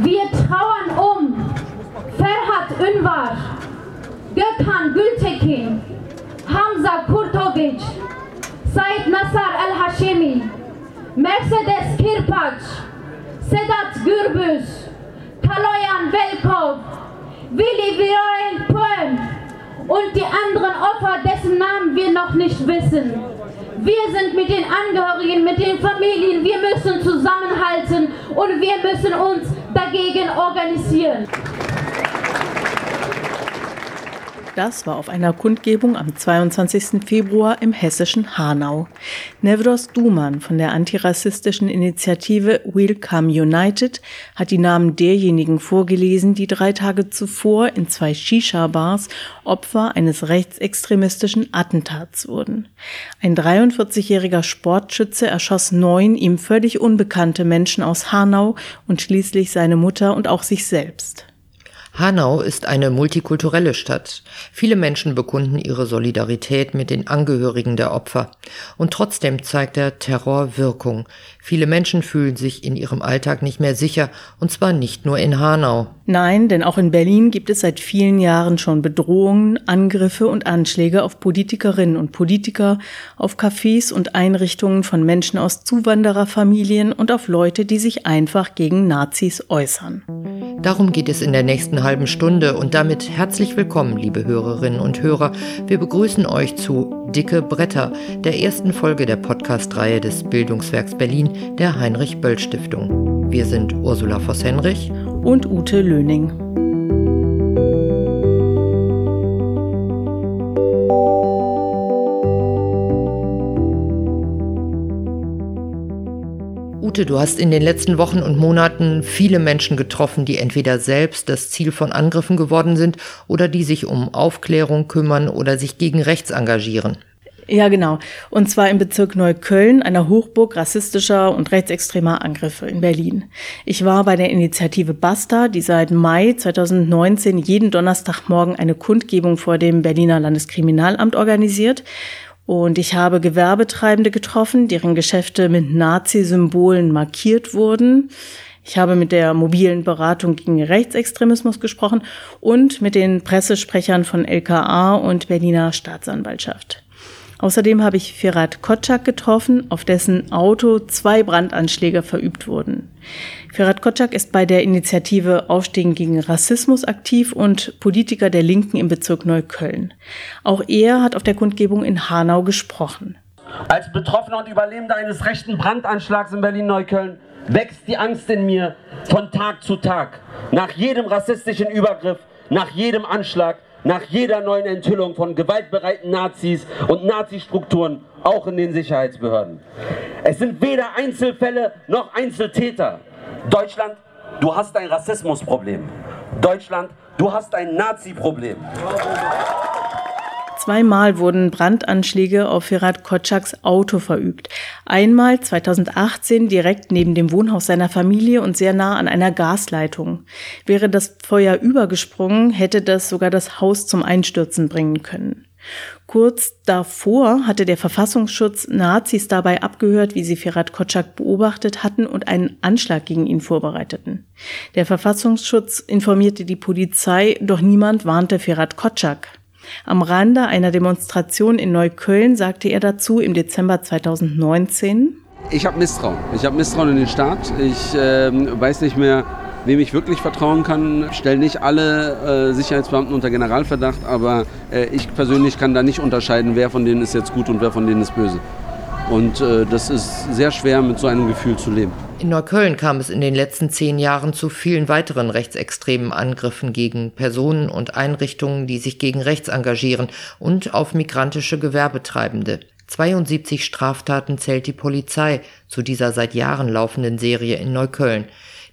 Wir trauern um Ferhat Ünvar, Gökhan Gültekin, Hamza Kurtovic, Said Nassar Al-Hashemi, Mercedes Kirpac, Sedat Gürbüz, Kaloyan Velkov, Willi Viren Poem und die anderen Opfer, dessen Namen wir noch nicht wissen. Wir sind mit den Angehörigen, mit den Familien, wir müssen zusammenhalten und wir müssen uns dagegen organisieren. Das war auf einer Kundgebung am 22. Februar im hessischen Hanau. Nevros Duman von der antirassistischen Initiative Welcome United hat die Namen derjenigen vorgelesen, die drei Tage zuvor in zwei Shisha-Bars Opfer eines rechtsextremistischen Attentats wurden. Ein 43-jähriger Sportschütze erschoss neun ihm völlig unbekannte Menschen aus Hanau und schließlich seine Mutter und auch sich selbst. Hanau ist eine multikulturelle Stadt. Viele Menschen bekunden ihre Solidarität mit den Angehörigen der Opfer. Und trotzdem zeigt der Terror Wirkung. Viele Menschen fühlen sich in ihrem Alltag nicht mehr sicher, und zwar nicht nur in Hanau. Nein, denn auch in Berlin gibt es seit vielen Jahren schon Bedrohungen, Angriffe und Anschläge auf Politikerinnen und Politiker, auf Cafés und Einrichtungen von Menschen aus Zuwandererfamilien und auf Leute, die sich einfach gegen Nazis äußern. Darum geht es in der nächsten halben Stunde und damit herzlich willkommen, liebe Hörerinnen und Hörer. Wir begrüßen euch zu Dicke Bretter, der ersten Folge der Podcast-Reihe des Bildungswerks Berlin der Heinrich Böll Stiftung. Wir sind Ursula Voss-Henrich und Ute Löning. Ute, du hast in den letzten Wochen und Monaten viele Menschen getroffen, die entweder selbst das Ziel von Angriffen geworden sind oder die sich um Aufklärung kümmern oder sich gegen rechts engagieren. Ja, genau. Und zwar im Bezirk Neukölln, einer Hochburg rassistischer und rechtsextremer Angriffe in Berlin. Ich war bei der Initiative Basta, die seit Mai 2019 jeden Donnerstagmorgen eine Kundgebung vor dem Berliner Landeskriminalamt organisiert. Und ich habe Gewerbetreibende getroffen, deren Geschäfte mit Nazi-Symbolen markiert wurden. Ich habe mit der mobilen Beratung gegen Rechtsextremismus gesprochen und mit den Pressesprechern von LKA und Berliner Staatsanwaltschaft. Außerdem habe ich Firat Kotschak getroffen, auf dessen Auto zwei Brandanschläge verübt wurden. Firat Kotschak ist bei der Initiative Aufstehen gegen Rassismus aktiv und Politiker der Linken im Bezirk Neukölln. Auch er hat auf der Kundgebung in Hanau gesprochen. Als Betroffener und Überlebender eines rechten Brandanschlags in Berlin-Neukölln wächst die Angst in mir von Tag zu Tag. Nach jedem rassistischen Übergriff, nach jedem Anschlag nach jeder neuen Enthüllung von gewaltbereiten Nazis und Nazi-Strukturen, auch in den Sicherheitsbehörden. Es sind weder Einzelfälle noch Einzeltäter. Deutschland, du hast ein Rassismusproblem. Deutschland, du hast ein Nazi-Problem. Zweimal wurden Brandanschläge auf Firat Kotschaks Auto verübt. Einmal 2018 direkt neben dem Wohnhaus seiner Familie und sehr nah an einer Gasleitung. Wäre das Feuer übergesprungen, hätte das sogar das Haus zum Einstürzen bringen können. Kurz davor hatte der Verfassungsschutz Nazis dabei abgehört, wie sie Firat Kotschak beobachtet hatten und einen Anschlag gegen ihn vorbereiteten. Der Verfassungsschutz informierte die Polizei, doch niemand warnte Firat Kotschak. Am Rande einer Demonstration in Neukölln sagte er dazu im Dezember 2019, ich habe Misstrauen. Ich habe Misstrauen in den Staat. Ich äh, weiß nicht mehr, wem ich wirklich vertrauen kann. Ich stelle nicht alle äh, Sicherheitsbeamten unter Generalverdacht, aber äh, ich persönlich kann da nicht unterscheiden, wer von denen ist jetzt gut und wer von denen ist böse. Und äh, das ist sehr schwer, mit so einem Gefühl zu leben. In Neukölln kam es in den letzten zehn Jahren zu vielen weiteren rechtsextremen Angriffen gegen Personen und Einrichtungen, die sich gegen rechts engagieren und auf migrantische Gewerbetreibende. 72 Straftaten zählt die Polizei zu dieser seit Jahren laufenden Serie in Neukölln.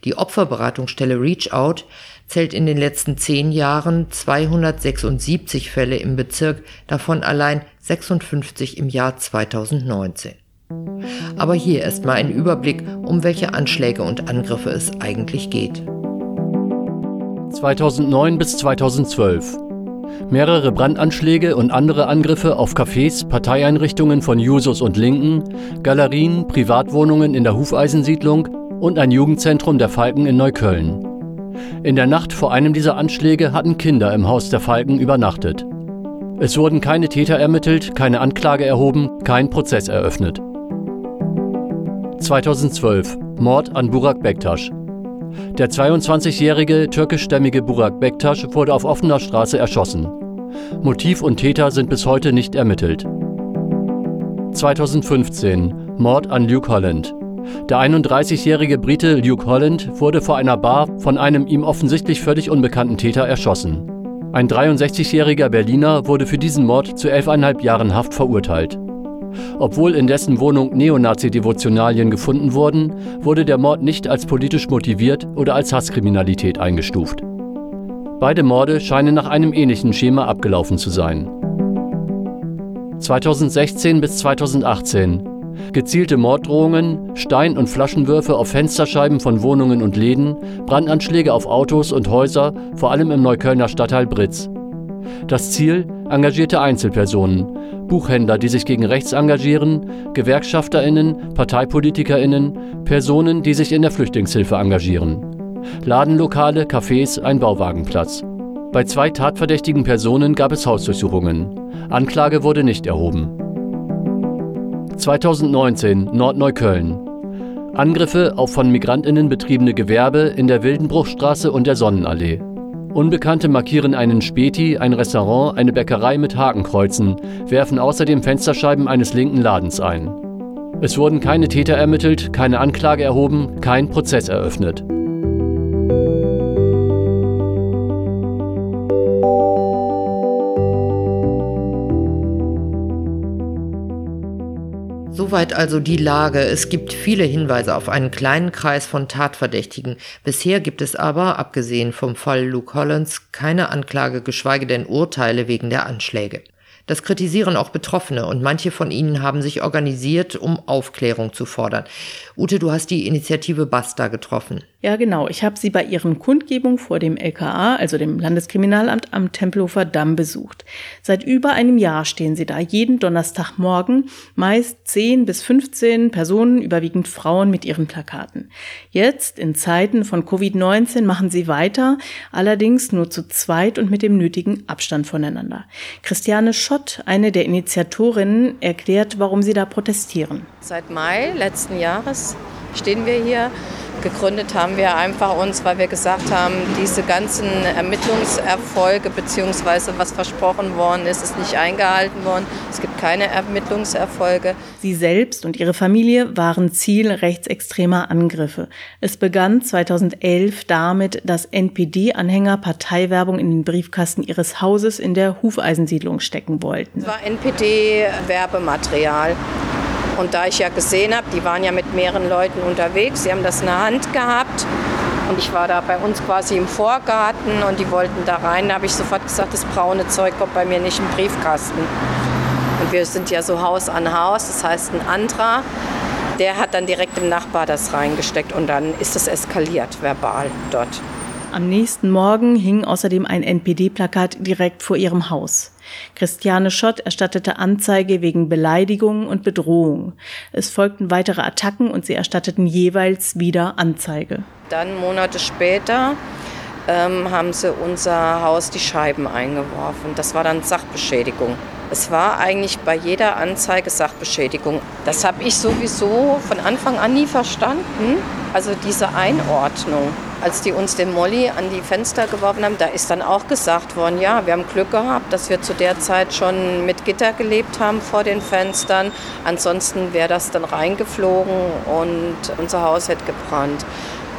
Die Opferberatungsstelle Reach Out zählt in den letzten zehn Jahren 276 Fälle im Bezirk, davon allein 56 im Jahr 2019. Aber hier erstmal ein Überblick, um welche Anschläge und Angriffe es eigentlich geht. 2009 bis 2012. Mehrere Brandanschläge und andere Angriffe auf Cafés, Parteieinrichtungen von Jusos und Linken, Galerien, Privatwohnungen in der Hufeisensiedlung und ein Jugendzentrum der Falken in Neukölln. In der Nacht vor einem dieser Anschläge hatten Kinder im Haus der Falken übernachtet. Es wurden keine Täter ermittelt, keine Anklage erhoben, kein Prozess eröffnet. 2012 Mord an Burak Bektasch. Der 22-jährige türkischstämmige Burak Bektasch wurde auf offener Straße erschossen. Motiv und Täter sind bis heute nicht ermittelt. 2015 Mord an Luke Holland. Der 31-jährige Brite Luke Holland wurde vor einer Bar von einem ihm offensichtlich völlig unbekannten Täter erschossen. Ein 63-jähriger Berliner wurde für diesen Mord zu elfeinhalb Jahren Haft verurteilt. Obwohl in dessen Wohnung Neonazi-Devotionalien gefunden wurden, wurde der Mord nicht als politisch motiviert oder als Hasskriminalität eingestuft. Beide Morde scheinen nach einem ähnlichen Schema abgelaufen zu sein. 2016 bis 2018 gezielte Morddrohungen, Stein- und Flaschenwürfe auf Fensterscheiben von Wohnungen und Läden, Brandanschläge auf Autos und Häuser, vor allem im Neuköllner Stadtteil Britz. Das Ziel engagierte Einzelpersonen, Buchhändler, die sich gegen rechts engagieren, Gewerkschafterinnen, Parteipolitikerinnen, Personen, die sich in der Flüchtlingshilfe engagieren. Ladenlokale, Cafés, ein Bauwagenplatz. Bei zwei tatverdächtigen Personen gab es Hausdurchsuchungen. Anklage wurde nicht erhoben. 2019 Nordneukölln. Angriffe auf von Migrantinnen betriebene Gewerbe in der Wildenbruchstraße und der Sonnenallee. Unbekannte markieren einen Späti, ein Restaurant, eine Bäckerei mit Hakenkreuzen, werfen außerdem Fensterscheiben eines linken Ladens ein. Es wurden keine Täter ermittelt, keine Anklage erhoben, kein Prozess eröffnet. Soweit also die Lage. Es gibt viele Hinweise auf einen kleinen Kreis von Tatverdächtigen. Bisher gibt es aber, abgesehen vom Fall Luke Hollands, keine Anklage, geschweige denn Urteile wegen der Anschläge. Das kritisieren auch Betroffene und manche von ihnen haben sich organisiert, um Aufklärung zu fordern. Ute, du hast die Initiative Basta getroffen. Ja, genau. Ich habe sie bei ihren Kundgebungen vor dem LKA, also dem Landeskriminalamt am Tempelhofer Damm, besucht. Seit über einem Jahr stehen sie da, jeden Donnerstagmorgen, meist 10 bis 15 Personen, überwiegend Frauen mit ihren Plakaten. Jetzt, in Zeiten von Covid-19, machen sie weiter, allerdings nur zu zweit und mit dem nötigen Abstand voneinander. Christiane Schott, eine der Initiatorinnen, erklärt, warum sie da protestieren. Seit Mai letzten Jahres stehen wir hier Gegründet haben wir einfach uns, weil wir gesagt haben, diese ganzen Ermittlungserfolge bzw. was versprochen worden ist, ist nicht eingehalten worden. Es gibt keine Ermittlungserfolge. Sie selbst und ihre Familie waren Ziel rechtsextremer Angriffe. Es begann 2011 damit, dass NPD-Anhänger Parteiwerbung in den Briefkasten ihres Hauses in der Hufeisensiedlung stecken wollten. Es war NPD-Werbematerial. Und da ich ja gesehen habe, die waren ja mit mehreren Leuten unterwegs, sie haben das in der Hand gehabt. Und ich war da bei uns quasi im Vorgarten und die wollten da rein. Da habe ich sofort gesagt, das braune Zeug kommt bei mir nicht im Briefkasten. Und wir sind ja so Haus an Haus, das heißt ein anderer, der hat dann direkt im Nachbar das reingesteckt und dann ist es eskaliert verbal dort. Am nächsten Morgen hing außerdem ein NPD-Plakat direkt vor ihrem Haus. Christiane Schott erstattete Anzeige wegen Beleidigung und Bedrohung. Es folgten weitere Attacken und sie erstatteten jeweils wieder Anzeige. Dann Monate später ähm, haben sie unser Haus die Scheiben eingeworfen. Das war dann Sachbeschädigung. Es war eigentlich bei jeder Anzeige Sachbeschädigung. Das habe ich sowieso von Anfang an nie verstanden. Also diese Einordnung. Als die uns den Molly an die Fenster geworfen haben, da ist dann auch gesagt worden, ja, wir haben Glück gehabt, dass wir zu der Zeit schon mit Gitter gelebt haben vor den Fenstern. Ansonsten wäre das dann reingeflogen und unser Haus hätte gebrannt.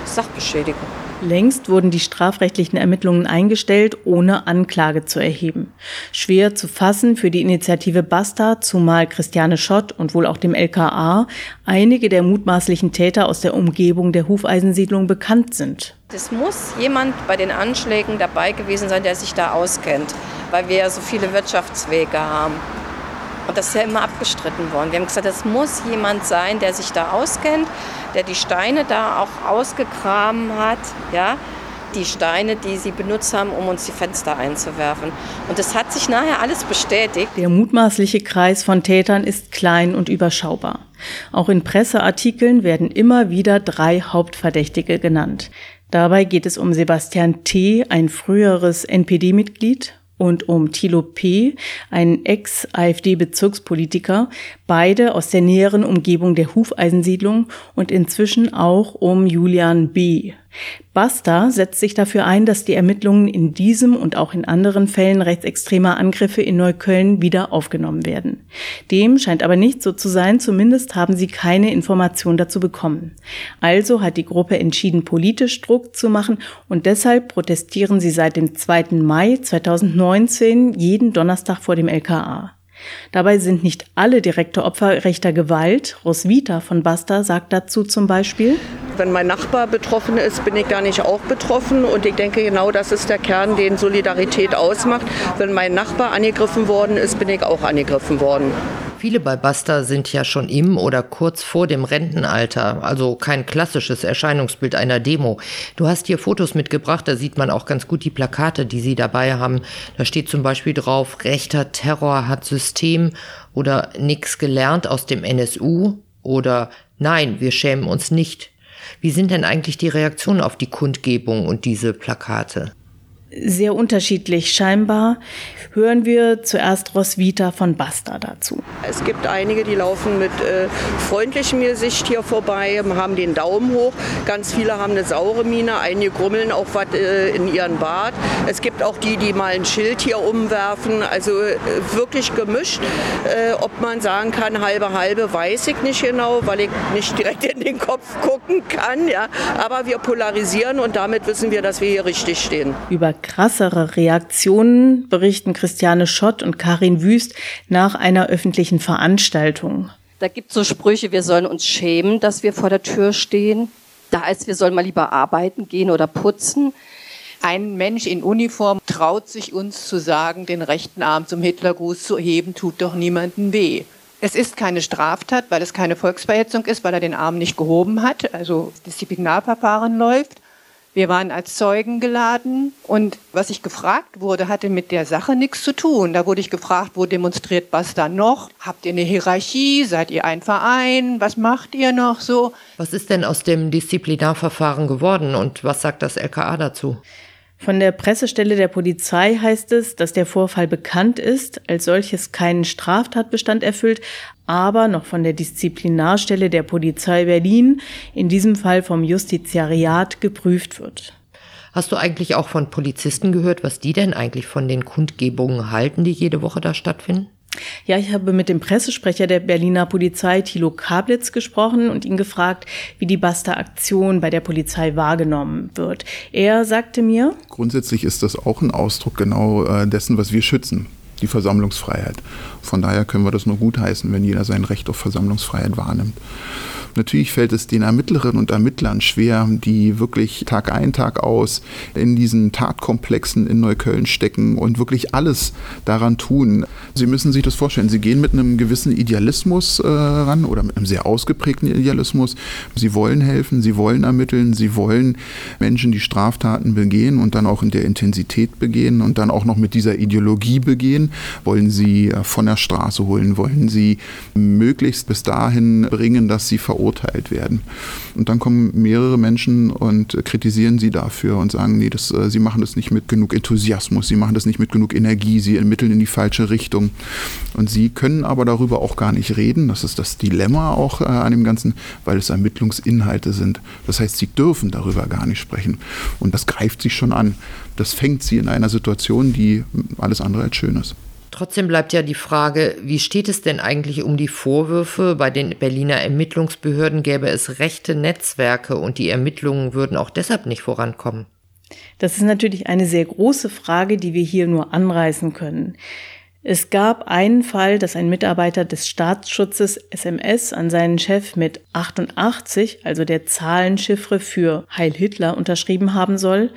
Sachbeschädigung. Längst wurden die strafrechtlichen Ermittlungen eingestellt, ohne Anklage zu erheben. Schwer zu fassen für die Initiative Basta, zumal Christiane Schott und wohl auch dem LKA einige der mutmaßlichen Täter aus der Umgebung der Hufeisensiedlung bekannt sind. Es muss jemand bei den Anschlägen dabei gewesen sein, der sich da auskennt, weil wir ja so viele Wirtschaftswege haben. Und das ist ja immer abgestritten worden. Wir haben gesagt, es muss jemand sein, der sich da auskennt, der die Steine da auch ausgegraben hat. Ja? Die Steine, die sie benutzt haben, um uns die Fenster einzuwerfen. Und das hat sich nachher alles bestätigt. Der mutmaßliche Kreis von Tätern ist klein und überschaubar. Auch in Presseartikeln werden immer wieder drei Hauptverdächtige genannt. Dabei geht es um Sebastian T., ein früheres NPD-Mitglied, und um Thilo P., einen Ex-AfD-Bezirkspolitiker, beide aus der näheren Umgebung der Hufeisensiedlung und inzwischen auch um Julian B., Basta setzt sich dafür ein, dass die Ermittlungen in diesem und auch in anderen Fällen rechtsextremer Angriffe in Neukölln wieder aufgenommen werden. Dem scheint aber nicht so zu sein, zumindest haben sie keine Information dazu bekommen. Also hat die Gruppe entschieden, politisch Druck zu machen und deshalb protestieren sie seit dem 2. Mai 2019 jeden Donnerstag vor dem LKA. Dabei sind nicht alle direkte Opfer rechter Gewalt. Roswitha von Basta sagt dazu zum Beispiel, wenn mein Nachbar betroffen ist, bin ich da nicht auch betroffen. Und ich denke, genau das ist der Kern, den Solidarität ausmacht. Wenn mein Nachbar angegriffen worden ist, bin ich auch angegriffen worden. Viele bei Basta sind ja schon im oder kurz vor dem Rentenalter, also kein klassisches Erscheinungsbild einer Demo. Du hast hier Fotos mitgebracht, da sieht man auch ganz gut die Plakate, die sie dabei haben. Da steht zum Beispiel drauf, rechter Terror hat System oder nix gelernt aus dem NSU oder nein, wir schämen uns nicht. Wie sind denn eigentlich die Reaktionen auf die Kundgebung und diese Plakate? Sehr unterschiedlich. Scheinbar hören wir zuerst Roswitha von Basta dazu. Es gibt einige, die laufen mit äh, freundlichem Gesicht hier vorbei, haben den Daumen hoch. Ganz viele haben eine saure Miene, einige grummeln auch was äh, in ihren Bart. Es gibt auch die, die mal ein Schild hier umwerfen. Also äh, wirklich gemischt. Äh, ob man sagen kann, halbe halbe, weiß ich nicht genau, weil ich nicht direkt in den Kopf gucken kann. Ja. Aber wir polarisieren und damit wissen wir, dass wir hier richtig stehen. Über krassere Reaktionen berichten Christiane Schott und Karin Wüst nach einer öffentlichen Veranstaltung. Da gibt es so Sprüche, wir sollen uns schämen, dass wir vor der Tür stehen. Da heißt, wir sollen mal lieber arbeiten gehen oder putzen. Ein Mensch in Uniform traut sich uns zu sagen, den rechten Arm zum Hitlergruß zu heben, tut doch niemandem weh. Es ist keine Straftat, weil es keine Volksverhetzung ist, weil er den Arm nicht gehoben hat, also Disziplinarverfahren läuft. Wir waren als Zeugen geladen und was ich gefragt wurde, hatte mit der Sache nichts zu tun. Da wurde ich gefragt, wo demonstriert Basta noch? Habt ihr eine Hierarchie? Seid ihr ein Verein? Was macht ihr noch so? Was ist denn aus dem Disziplinarverfahren geworden und was sagt das LKA dazu? Von der Pressestelle der Polizei heißt es, dass der Vorfall bekannt ist, als solches keinen Straftatbestand erfüllt, aber noch von der Disziplinarstelle der Polizei Berlin, in diesem Fall vom Justiziariat, geprüft wird. Hast du eigentlich auch von Polizisten gehört, was die denn eigentlich von den Kundgebungen halten, die jede Woche da stattfinden? Ja, ich habe mit dem Pressesprecher der Berliner Polizei, Thilo Kablitz, gesprochen und ihn gefragt, wie die Basta-Aktion bei der Polizei wahrgenommen wird. Er sagte mir, Grundsätzlich ist das auch ein Ausdruck genau äh, dessen, was wir schützen, die Versammlungsfreiheit. Von daher können wir das nur gutheißen, wenn jeder sein Recht auf Versammlungsfreiheit wahrnimmt. Natürlich fällt es den Ermittlerinnen und Ermittlern schwer, die wirklich Tag ein, Tag aus in diesen Tatkomplexen in Neukölln stecken und wirklich alles daran tun. Sie müssen sich das vorstellen. Sie gehen mit einem gewissen Idealismus äh, ran oder mit einem sehr ausgeprägten Idealismus. Sie wollen helfen, sie wollen ermitteln, sie wollen Menschen, die Straftaten begehen und dann auch in der Intensität begehen und dann auch noch mit dieser Ideologie begehen, wollen sie äh, von der Straße holen, wollen sie möglichst bis dahin bringen, dass sie verurteilt verurteilt werden. Und dann kommen mehrere Menschen und kritisieren sie dafür und sagen, nee, das, äh, sie machen das nicht mit genug Enthusiasmus, sie machen das nicht mit genug Energie, sie ermitteln in die falsche Richtung. Und sie können aber darüber auch gar nicht reden. Das ist das Dilemma auch äh, an dem Ganzen, weil es Ermittlungsinhalte sind. Das heißt, sie dürfen darüber gar nicht sprechen. Und das greift sie schon an. Das fängt sie in einer Situation, die alles andere als schön ist. Trotzdem bleibt ja die Frage, wie steht es denn eigentlich um die Vorwürfe? Bei den Berliner Ermittlungsbehörden gäbe es rechte Netzwerke und die Ermittlungen würden auch deshalb nicht vorankommen. Das ist natürlich eine sehr große Frage, die wir hier nur anreißen können. Es gab einen Fall, dass ein Mitarbeiter des Staatsschutzes SMS an seinen Chef mit 88, also der Zahlenchiffre für Heil Hitler, unterschrieben haben soll.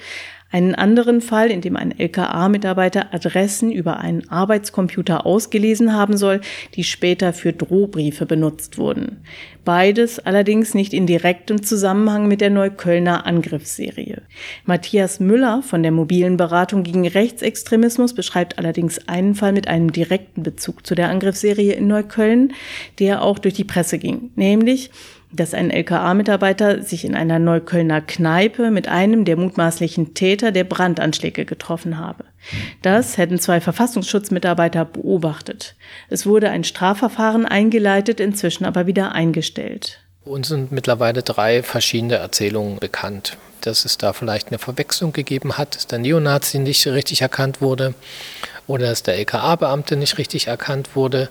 Einen anderen Fall, in dem ein LKA-Mitarbeiter Adressen über einen Arbeitscomputer ausgelesen haben soll, die später für Drohbriefe benutzt wurden. Beides allerdings nicht in direktem Zusammenhang mit der Neuköllner Angriffsserie. Matthias Müller von der mobilen Beratung gegen Rechtsextremismus beschreibt allerdings einen Fall mit einem direkten Bezug zu der Angriffsserie in Neukölln, der auch durch die Presse ging, nämlich dass ein LKA-Mitarbeiter sich in einer Neuköllner Kneipe mit einem der mutmaßlichen Täter der Brandanschläge getroffen habe. Das hätten zwei Verfassungsschutzmitarbeiter beobachtet. Es wurde ein Strafverfahren eingeleitet, inzwischen aber wieder eingestellt. Uns sind mittlerweile drei verschiedene Erzählungen bekannt. Dass es da vielleicht eine Verwechslung gegeben hat, dass der Neonazi nicht richtig erkannt wurde oder dass der LKA-Beamte nicht richtig erkannt wurde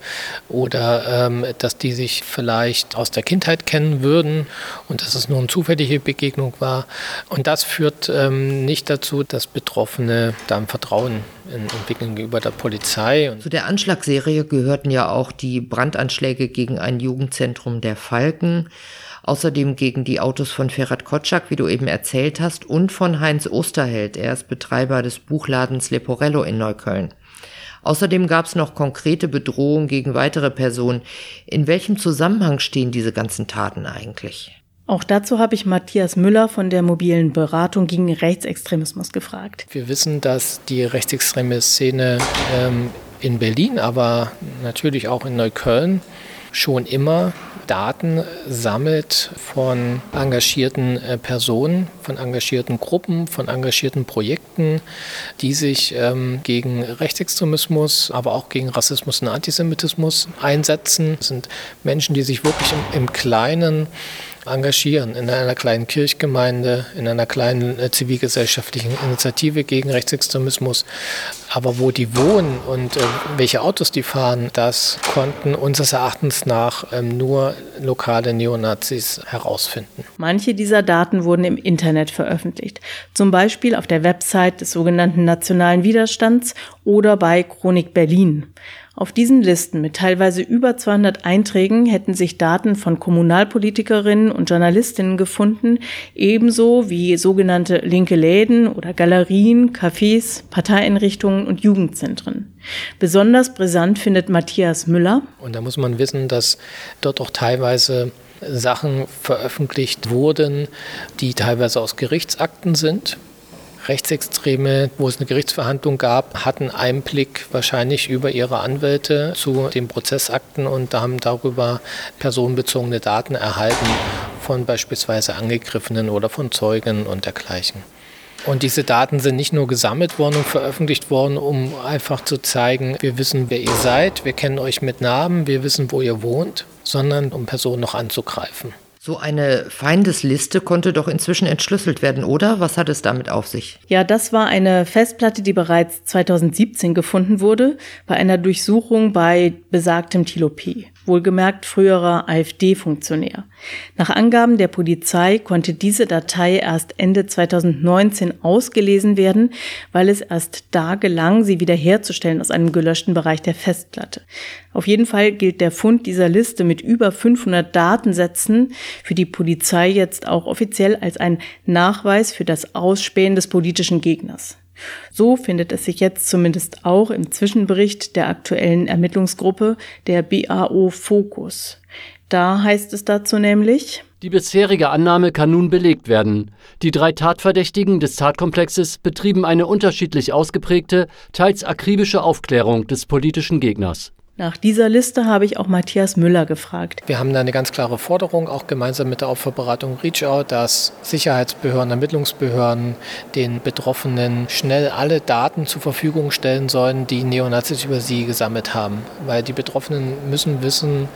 oder ähm, dass die sich vielleicht aus der Kindheit kennen würden und dass es nur eine zufällige Begegnung war. Und das führt ähm, nicht dazu, dass Betroffene da ein Vertrauen entwickeln gegenüber der Polizei. Zu der Anschlagsserie gehörten ja auch die Brandanschläge gegen ein Jugendzentrum der Falken außerdem gegen die Autos von Ferhat Kotschak, wie du eben erzählt hast, und von Heinz Osterheld. Er ist Betreiber des Buchladens Leporello in Neukölln. Außerdem gab es noch konkrete Bedrohungen gegen weitere Personen. In welchem Zusammenhang stehen diese ganzen Taten eigentlich? Auch dazu habe ich Matthias Müller von der mobilen Beratung gegen Rechtsextremismus gefragt. Wir wissen, dass die rechtsextreme Szene ähm, in Berlin, aber natürlich auch in Neukölln schon immer Daten sammelt von engagierten äh, Personen, von engagierten Gruppen, von engagierten Projekten, die sich ähm, gegen Rechtsextremismus, aber auch gegen Rassismus und Antisemitismus einsetzen. Das sind Menschen, die sich wirklich im, im Kleinen engagieren in einer kleinen Kirchgemeinde, in einer kleinen äh, zivilgesellschaftlichen Initiative gegen Rechtsextremismus. Aber wo die wohnen und äh, welche Autos die fahren, das konnten unseres Erachtens nach ähm, nur lokale Neonazis herausfinden. Manche dieser Daten wurden im Internet veröffentlicht, zum Beispiel auf der Website des sogenannten Nationalen Widerstands oder bei Chronik Berlin. Auf diesen Listen mit teilweise über 200 Einträgen hätten sich Daten von Kommunalpolitikerinnen und Journalistinnen gefunden, ebenso wie sogenannte linke Läden oder Galerien, Cafés, Parteieinrichtungen und Jugendzentren. Besonders brisant findet Matthias Müller. Und da muss man wissen, dass dort auch teilweise Sachen veröffentlicht wurden, die teilweise aus Gerichtsakten sind Rechtsextreme, wo es eine Gerichtsverhandlung gab, hatten Einblick wahrscheinlich über ihre Anwälte zu den Prozessakten und haben darüber personenbezogene Daten erhalten von beispielsweise Angegriffenen oder von Zeugen und dergleichen. Und diese Daten sind nicht nur gesammelt worden und veröffentlicht worden, um einfach zu zeigen, wir wissen, wer ihr seid, wir kennen euch mit Namen, wir wissen, wo ihr wohnt, sondern um Personen noch anzugreifen. So eine Feindesliste konnte doch inzwischen entschlüsselt werden, oder? Was hat es damit auf sich? Ja, das war eine Festplatte, die bereits 2017 gefunden wurde bei einer Durchsuchung bei besagtem Thilo P wohlgemerkt früherer AfD-Funktionär. Nach Angaben der Polizei konnte diese Datei erst Ende 2019 ausgelesen werden, weil es erst da gelang, sie wiederherzustellen aus einem gelöschten Bereich der Festplatte. Auf jeden Fall gilt der Fund dieser Liste mit über 500 Datensätzen für die Polizei jetzt auch offiziell als ein Nachweis für das Ausspähen des politischen Gegners. So findet es sich jetzt zumindest auch im Zwischenbericht der aktuellen Ermittlungsgruppe der BAO Fokus. Da heißt es dazu nämlich, die bisherige Annahme kann nun belegt werden. Die drei Tatverdächtigen des Tatkomplexes betrieben eine unterschiedlich ausgeprägte, teils akribische Aufklärung des politischen Gegners. Nach dieser Liste habe ich auch Matthias Müller gefragt. Wir haben da eine ganz klare Forderung, auch gemeinsam mit der Opferberatung ReachOut, dass Sicherheitsbehörden, Ermittlungsbehörden den Betroffenen schnell alle Daten zur Verfügung stellen sollen, die Neonazis über sie gesammelt haben. Weil die Betroffenen müssen wissen,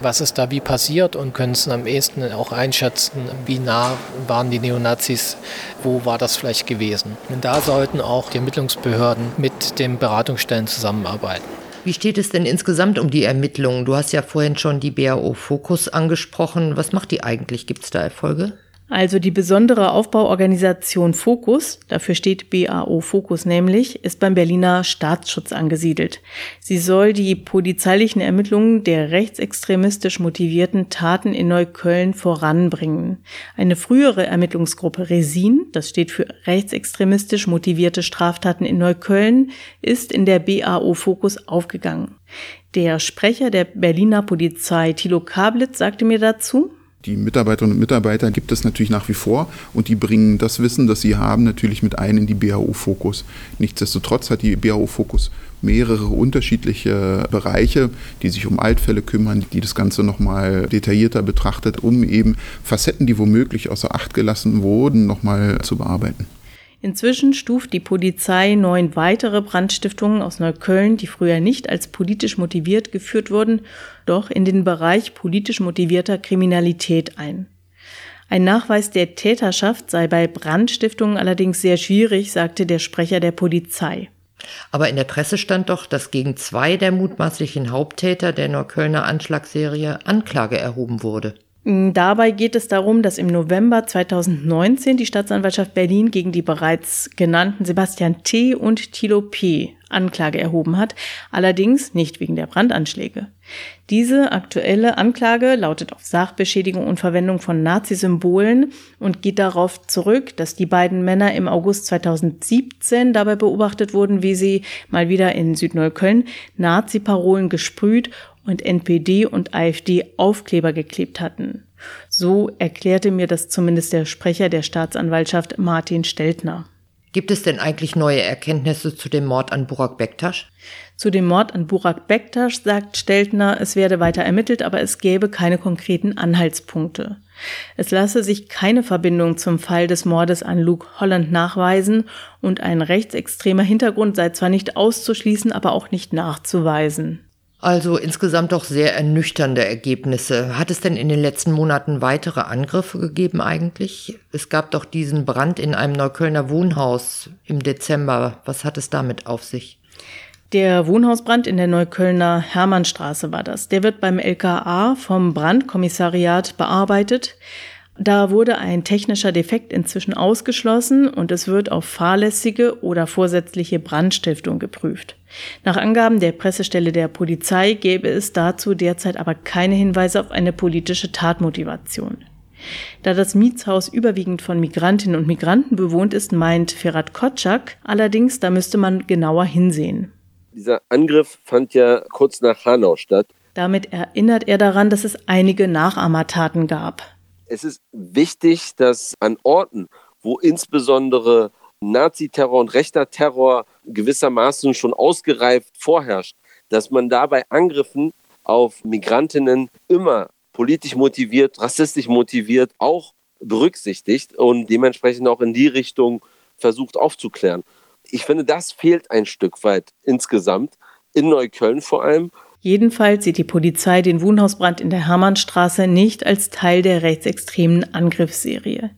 was ist da wie passiert und können es am ehesten auch einschätzen, wie nah waren die Neonazis, wo war das vielleicht gewesen. Und da sollten auch die Ermittlungsbehörden mit den Beratungsstellen zusammenarbeiten. Wie steht es denn insgesamt um die Ermittlungen? Du hast ja vorhin schon die BAO Fokus angesprochen. Was macht die eigentlich? Gibt es da Erfolge? Also die besondere Aufbauorganisation Fokus, dafür steht BAO Fokus nämlich, ist beim Berliner Staatsschutz angesiedelt. Sie soll die polizeilichen Ermittlungen der rechtsextremistisch motivierten Taten in Neukölln voranbringen. Eine frühere Ermittlungsgruppe Resin, das steht für rechtsextremistisch motivierte Straftaten in Neukölln, ist in der BAO Fokus aufgegangen. Der Sprecher der Berliner Polizei Thilo Kablitz sagte mir dazu, Die Mitarbeiterinnen und Mitarbeiter gibt es natürlich nach wie vor und die bringen das Wissen, das sie haben, natürlich mit ein in die BAO-Fokus. Nichtsdestotrotz hat die BAO-Fokus mehrere unterschiedliche Bereiche, die sich um Altfälle kümmern, die das Ganze nochmal detaillierter betrachtet, um eben Facetten, die womöglich außer Acht gelassen wurden, nochmal zu bearbeiten. Inzwischen stuft die Polizei neun weitere Brandstiftungen aus Neukölln, die früher nicht als politisch motiviert geführt wurden, doch in den Bereich politisch motivierter Kriminalität ein. Ein Nachweis der Täterschaft sei bei Brandstiftungen allerdings sehr schwierig, sagte der Sprecher der Polizei. Aber in der Presse stand doch, dass gegen zwei der mutmaßlichen Haupttäter der Neuköllner Anschlagsserie Anklage erhoben wurde. Dabei geht es darum, dass im November 2019 die Staatsanwaltschaft Berlin gegen die bereits genannten Sebastian T. und Thilo P. Anklage erhoben hat, allerdings nicht wegen der Brandanschläge. Diese aktuelle Anklage lautet auf Sachbeschädigung und Verwendung von Nazi-Symbolen und geht darauf zurück, dass die beiden Männer im August 2017 dabei beobachtet wurden, wie sie mal wieder in Südneukölln Nazi-Parolen gesprüht und NPD und AfD Aufkleber geklebt hatten. So erklärte mir das zumindest der Sprecher der Staatsanwaltschaft Martin Steltner. Gibt es denn eigentlich neue Erkenntnisse zu dem Mord an Burak Bektasch? Zu dem Mord an Burak Bektasch sagt Steltner, es werde weiter ermittelt, aber es gäbe keine konkreten Anhaltspunkte. Es lasse sich keine Verbindung zum Fall des Mordes an Luke Holland nachweisen und ein rechtsextremer Hintergrund sei zwar nicht auszuschließen, aber auch nicht nachzuweisen. Also insgesamt doch sehr ernüchternde Ergebnisse. Hat es denn in den letzten Monaten weitere Angriffe gegeben eigentlich? Es gab doch diesen Brand in einem Neuköllner Wohnhaus im Dezember. Was hat es damit auf sich? Der Wohnhausbrand in der Neuköllner Hermannstraße war das. Der wird beim LKA vom Brandkommissariat bearbeitet. Da wurde ein technischer Defekt inzwischen ausgeschlossen und es wird auf fahrlässige oder vorsätzliche Brandstiftung geprüft. Nach Angaben der Pressestelle der Polizei gäbe es dazu derzeit aber keine Hinweise auf eine politische Tatmotivation. Da das Mietshaus überwiegend von Migrantinnen und Migranten bewohnt ist, meint Ferhat Kotschak allerdings, da müsste man genauer hinsehen. Dieser Angriff fand ja kurz nach Hanau statt. Damit erinnert er daran, dass es einige Nachahmertaten gab. Es ist wichtig, dass an Orten, wo insbesondere Naziterror und rechter Terror gewissermaßen schon ausgereift vorherrscht, dass man dabei Angriffen auf Migrantinnen immer politisch motiviert, rassistisch motiviert auch berücksichtigt und dementsprechend auch in die Richtung versucht aufzuklären. Ich finde, das fehlt ein Stück weit insgesamt, in Neukölln vor allem. Jedenfalls sieht die Polizei den Wohnhausbrand in der Hermannstraße nicht als Teil der rechtsextremen Angriffsserie.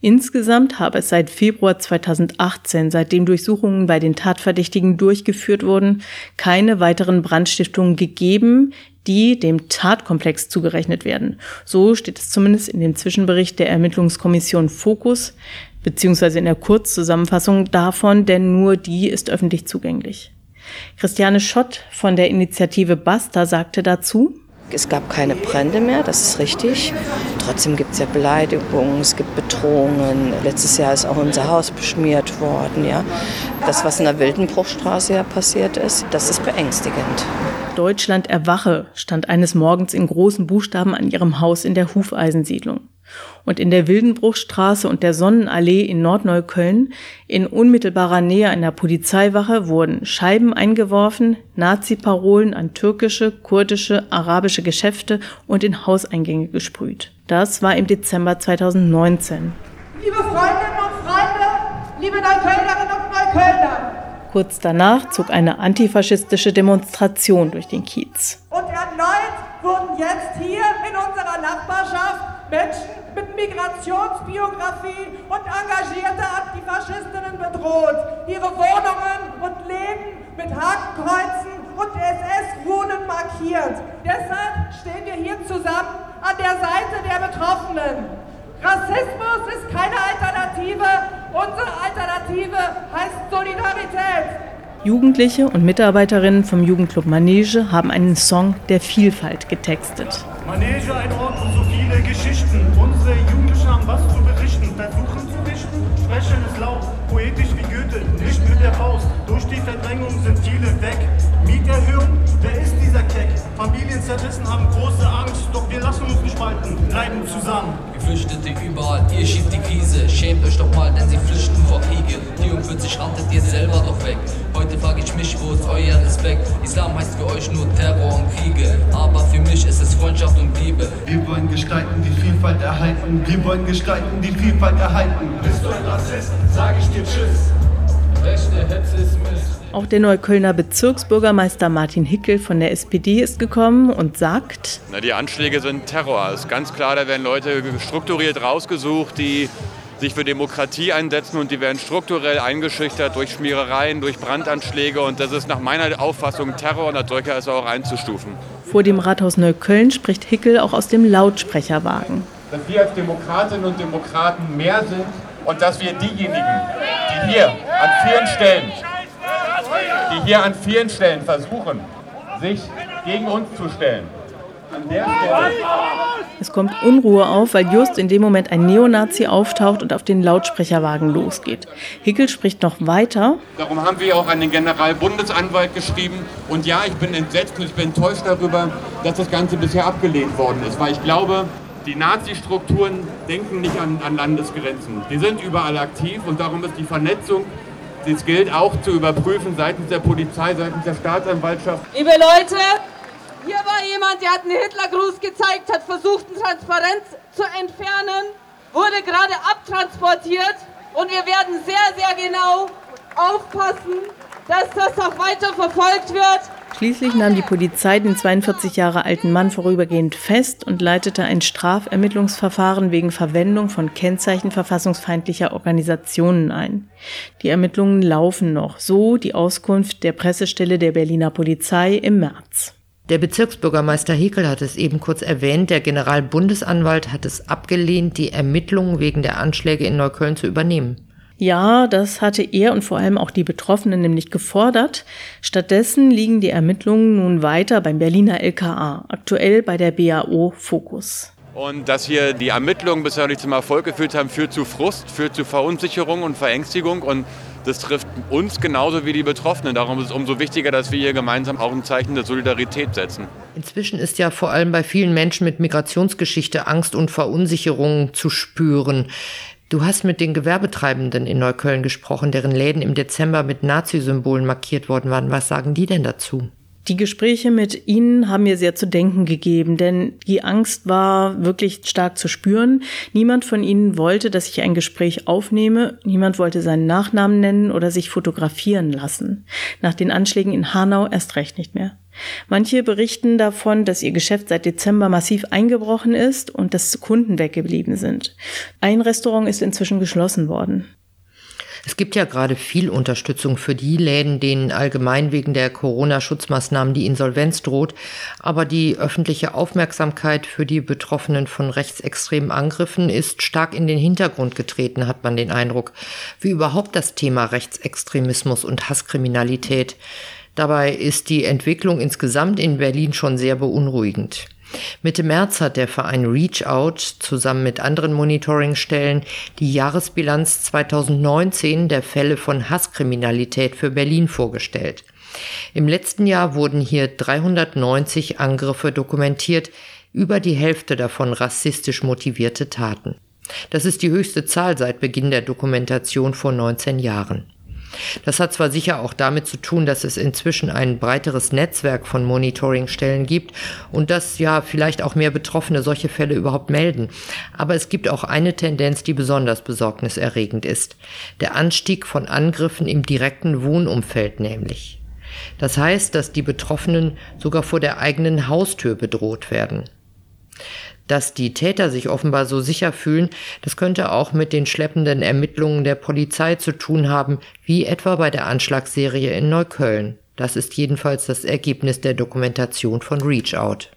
Insgesamt habe es seit Februar 2018, seitdem Durchsuchungen bei den Tatverdächtigen durchgeführt wurden, keine weiteren Brandstiftungen gegeben, die dem Tatkomplex zugerechnet werden. So steht es zumindest in dem Zwischenbericht der Ermittlungskommission Fokus, beziehungsweise in der Kurzzusammenfassung davon, denn nur die ist öffentlich zugänglich. Christiane Schott von der Initiative Basta sagte dazu, es gab keine Brände mehr, das ist richtig. Trotzdem gibt es ja Beleidigungen, es gibt Bedrohungen. Letztes Jahr ist auch unser Haus beschmiert worden. Ja. Das, was in der Wildenbruchstraße ja passiert ist, das ist beängstigend. Deutschland erwache stand eines Morgens in großen Buchstaben an ihrem Haus in der Hufeisensiedlung und in der Wildenbruchstraße und der Sonnenallee in Nordneukölln in unmittelbarer Nähe einer Polizeiwache wurden Scheiben eingeworfen, Nazi-Parolen an türkische, kurdische, arabische Geschäfte und in Hauseingänge gesprüht. Das war im Dezember 2019. Liebe Freundinnen und Freunde, liebe Neuköllnerinnen und Neuköllner, Kurz danach zog eine antifaschistische Demonstration durch den Kiez. Und erneut wurden jetzt hier in unserer Nachbarschaft Menschen mit Migrationsbiografie und engagierte Antifaschistinnen bedroht. Ihre Wohnungen und Läden mit Hakenkreuzen und SS-Runen markiert. Deshalb stehen wir hier zusammen an der Seite der Betroffenen. Rassismus ist keine Alternative. Unsere Alternative heißt Solidarität. Jugendliche und Mitarbeiterinnen vom Jugendclub Manege haben einen Song der Vielfalt getextet. Manege, ein Ort, Geschichten. Unsere Jugendlichen haben was zu berichten. Versuchen zu richten, sprechen ist laut, poetisch wie Goethe, nicht mit der Faust. Durch die Verdrängung sind viele weg. Mieterhöhung, wer ist dieser Keck? Familien zerrissen haben große Angst, doch wir lassen uns nicht spalten, bleiben zusammen. Geflüchtete überall, ihr schiebt die Krise. Schämt euch doch mal, denn sie flüchten vor Kriege. Die um 40 ranntet ihr selber doch weg. Heute frage ich mich, wo ist euer Respekt? Islam heißt für euch nur Terror und Kriege. Aber für mich ist es Freundschaft und Liebe. Wir wollen gestalten, die Vielfalt erhalten. Wir wollen gestalten, die Vielfalt erhalten. Bist du ein Rassist, sag ich dir Tschüss. Rechte Hetze ist Mist. Auch der Neuköllner Bezirksbürgermeister Martin Hickel von der SPD ist gekommen und sagt, Na, die Anschläge sind Terror. Es ist ganz klar, da werden Leute strukturiert rausgesucht, die sich für Demokratie einsetzen und die werden strukturell eingeschüchtert durch Schmierereien, durch Brandanschläge und das ist nach meiner Auffassung Terror und als solcher ist er auch einzustufen. vor dem Rathaus Neukölln spricht Hickel auch aus dem Lautsprecherwagen. dass wir als Demokratinnen und Demokraten mehr sind und dass wir diejenigen, die hier an vielen Stellen, die hier an vielen Stellen versuchen, sich gegen uns zu stellen, an der Stelle Es kommt Unruhe auf, weil just in dem Moment ein Neonazi auftaucht und auf den Lautsprecherwagen losgeht. Hickel spricht noch weiter. Darum haben wir auch an den Generalbundesanwalt geschrieben. Und ja, ich bin entsetzt und ich bin enttäuscht darüber, dass das Ganze bisher abgelehnt worden ist. Weil ich glaube, die Nazi-Strukturen denken nicht an, an Landesgrenzen. Die sind überall aktiv und darum ist die Vernetzung, das gilt auch zu überprüfen seitens der Polizei, seitens der Staatsanwaltschaft. Liebe Leute, hier war jemand, der hat einen Hitlergruß gezeigt, hat versucht, ein Transparenz zu entfernen, wurde gerade abtransportiert und wir werden sehr, sehr genau aufpassen, dass das auch weiter verfolgt wird. Schließlich nahm die Polizei den 42 Jahre alten Mann vorübergehend fest und leitete ein Strafermittlungsverfahren wegen Verwendung von Kennzeichen verfassungsfeindlicher Organisationen ein. Die Ermittlungen laufen noch, so die Auskunft der Pressestelle der Berliner Polizei im März. Der Bezirksbürgermeister Hickel hat es eben kurz erwähnt, der Generalbundesanwalt hat es abgelehnt, die Ermittlungen wegen der Anschläge in Neukölln zu übernehmen. Ja, das hatte er und vor allem auch die Betroffenen nämlich gefordert. Stattdessen liegen die Ermittlungen nun weiter beim Berliner LKA, aktuell bei der BAO Fokus. Und dass hier die Ermittlungen bisher nicht zum Erfolg geführt haben, führt zu Frust, führt zu Verunsicherung und Verängstigung. Und das trifft uns genauso wie die Betroffenen. Darum ist es umso wichtiger, dass wir hier gemeinsam auch ein Zeichen der Solidarität setzen. Inzwischen ist ja vor allem bei vielen Menschen mit Migrationsgeschichte Angst und Verunsicherung zu spüren. Du hast mit den Gewerbetreibenden in Neukölln gesprochen, deren Läden im Dezember mit Nazi-Symbolen markiert worden waren. Was sagen die denn dazu? Die Gespräche mit ihnen haben mir sehr zu denken gegeben, denn die Angst war wirklich stark zu spüren. Niemand von ihnen wollte, dass ich ein Gespräch aufnehme. Niemand wollte seinen Nachnamen nennen oder sich fotografieren lassen. Nach den Anschlägen in Hanau erst recht nicht mehr. Manche berichten davon, dass ihr Geschäft seit Dezember massiv eingebrochen ist und dass Kunden weggeblieben sind. Ein Restaurant ist inzwischen geschlossen worden. Es gibt ja gerade viel Unterstützung für die Läden, denen allgemein wegen der Corona-Schutzmaßnahmen die Insolvenz droht. Aber die öffentliche Aufmerksamkeit für die Betroffenen von rechtsextremen Angriffen ist stark in den Hintergrund getreten, hat man den Eindruck. Wie überhaupt das Thema Rechtsextremismus und Hasskriminalität. Dabei ist die Entwicklung insgesamt in Berlin schon sehr beunruhigend. Mitte März hat der Verein Reach Out zusammen mit anderen Monitoringstellen die Jahresbilanz 2019 der Fälle von Hasskriminalität für Berlin vorgestellt. Im letzten Jahr wurden hier 390 Angriffe dokumentiert, über die Hälfte davon rassistisch motivierte Taten. Das ist die höchste Zahl seit Beginn der Dokumentation vor 19 Jahren. Das hat zwar sicher auch damit zu tun, dass es inzwischen ein breiteres Netzwerk von Monitoringstellen gibt und dass ja vielleicht auch mehr Betroffene solche Fälle überhaupt melden. Aber es gibt auch eine Tendenz, die besonders besorgniserregend ist. Der Anstieg von Angriffen im direkten Wohnumfeld nämlich. Das heißt, dass die Betroffenen sogar vor der eigenen Haustür bedroht werden. Dass die Täter sich offenbar so sicher fühlen, das könnte auch mit den schleppenden Ermittlungen der Polizei zu tun haben, wie etwa bei der Anschlagsserie in Neukölln. Das ist jedenfalls das Ergebnis der Dokumentation von Reach Out.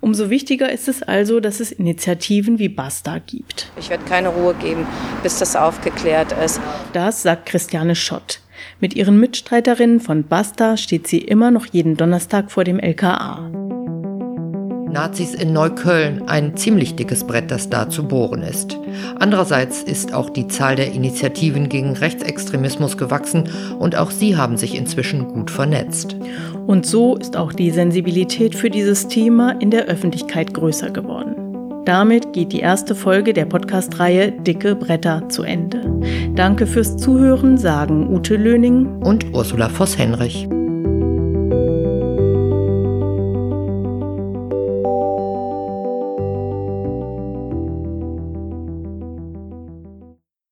Umso wichtiger ist es also, dass es Initiativen wie Basta gibt. Ich werde keine Ruhe geben, bis das aufgeklärt ist. Das sagt Christiane Schott. Mit ihren Mitstreiterinnen von Basta steht sie immer noch jeden Donnerstag vor dem LKA. Nazis in Neukölln ein ziemlich dickes Brett, das da zu bohren ist. Andererseits ist auch die Zahl der Initiativen gegen Rechtsextremismus gewachsen und auch sie haben sich inzwischen gut vernetzt. Und so ist auch die Sensibilität für dieses Thema in der Öffentlichkeit größer geworden. Damit geht die erste Folge der Podcast-Reihe Dicke Bretter zu Ende. Danke fürs Zuhören, sagen Ute Löning und Ursula Voss-Henrich.